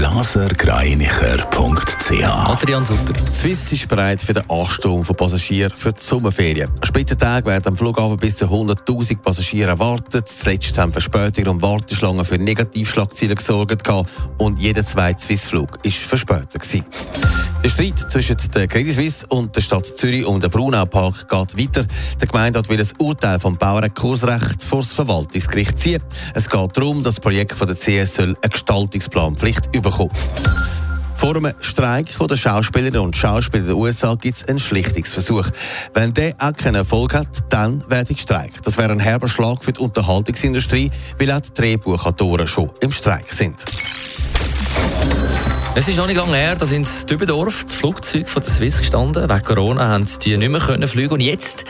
blasergreinicher.ch Adrian Sutter. Swiss ist bereit für den Ansturm von Passagieren für die Sommerferien. An Spitzentagen werden am Flughafen bis zu 100.000 Passagiere erwartet. Zuletzt haben Verspätungen und Warteschlangen für Negativschlagzeilen gesorgt und jeder zweite Swiss-Flug war verspätet. Gewesen. Der Streit zwischen der Credit Suisse und der Stadt Zürich um den Brunau-Park geht weiter. Der Gemeinderat will ein Urteil vom Baurechtskursrecht vor das Verwaltungsgericht ziehen. Es geht darum, dass das Projekt von der CS eine Gestaltungsplanpflicht bekommen. Vor einem Streik der Schauspielerinnen und Schauspieler der USA gibt es einen Schlichtungsversuch. Wenn der auch keinen Erfolg hat, dann werde ich gestreikt. Das wäre ein herber Schlag für die Unterhaltungsindustrie, weil auch die Drehbuchautoren schon im Streik sind. Es ist noch nicht lange her, da sind in Dübendorf das Flugzeug von der Swiss gestanden. Wegen Corona haben die nicht mehr fliegen und jetzt,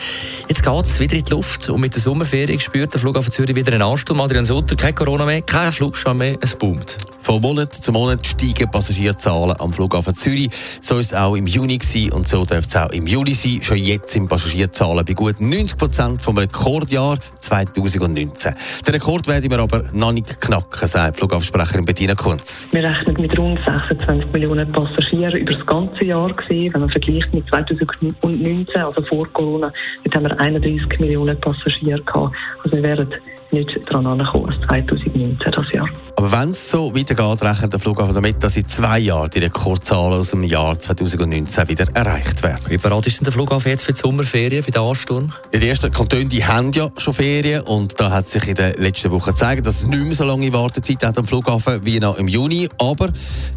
jetzt geht es wieder in die Luft und mit der Sommerferien spürt der Flughafen Zürich wieder einen Ansturm. Adrian Sutter, kein Corona mehr, kein Flugschein mehr, es boomt. Von Monat zu Monat steigen Passagierzahlen am Flughafen Zürich. So ist es auch im Juni gewesen und so dürfte es auch im Juli sein. Schon jetzt sind Passagierzahlen bei gut 90 Prozent vom Rekordjahr 2019. Den Rekord werden wir aber noch nicht knacken, sagt Flughafensprecherin Bettina Kunz. Wir rechnen mit rund 26 Millionen Passagieren über das ganze Jahr gesehen. Wenn man vergleicht mit 2019, also vor Corona, dort haben wir 31 Millionen Passagiere gehabt. Also wir werden nicht daran ankommen als 2019 das Jahr. Aber wenn es so weitergeht, rechnet der Flughafen damit, dass in zwei Jahren die Rekordzahlen aus dem Jahr 2019 wieder erreicht werden. Wie bereit ist denn der Flughafen jetzt für die Sommerferien, für den Ansturm? Ja, die ersten Kantone die haben ja schon Ferien und da hat sich in den letzten Wochen gezeigt, dass es nicht mehr so lange Wartezeit hat am Flughafen wie noch im Juni, aber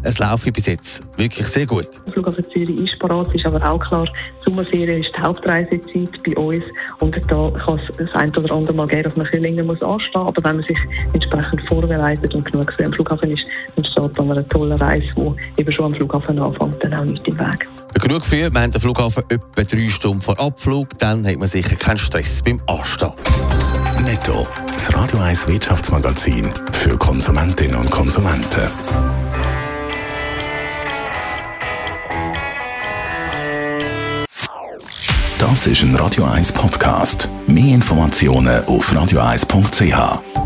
es läuft bis jetzt wirklich sehr gut. Der Flughafen Zürich ist bereit, ist aber auch klar, die Sommerferien ist die Hauptreisezeit bei uns und da kann es das ein oder andere Mal geben, dass man ein bisschen länger muss anstehen muss, aber wenn man sich entsprechend vorbereitet und genug am Flughafen ist, dann steht dann eine tolle Reise, die eben schon am Flughafen anfängt, dann auch nicht im Weg. Genug für, wir haben den Flughafen etwa drei Stunden vor Abflug, dann hat man sicher keinen Stress beim Anstehen. Netto, das Radio 1 Wirtschaftsmagazin für Konsumentinnen und Konsumenten. Das ist ein Radio 1 Podcast. Mehr Informationen auf radio1.ch.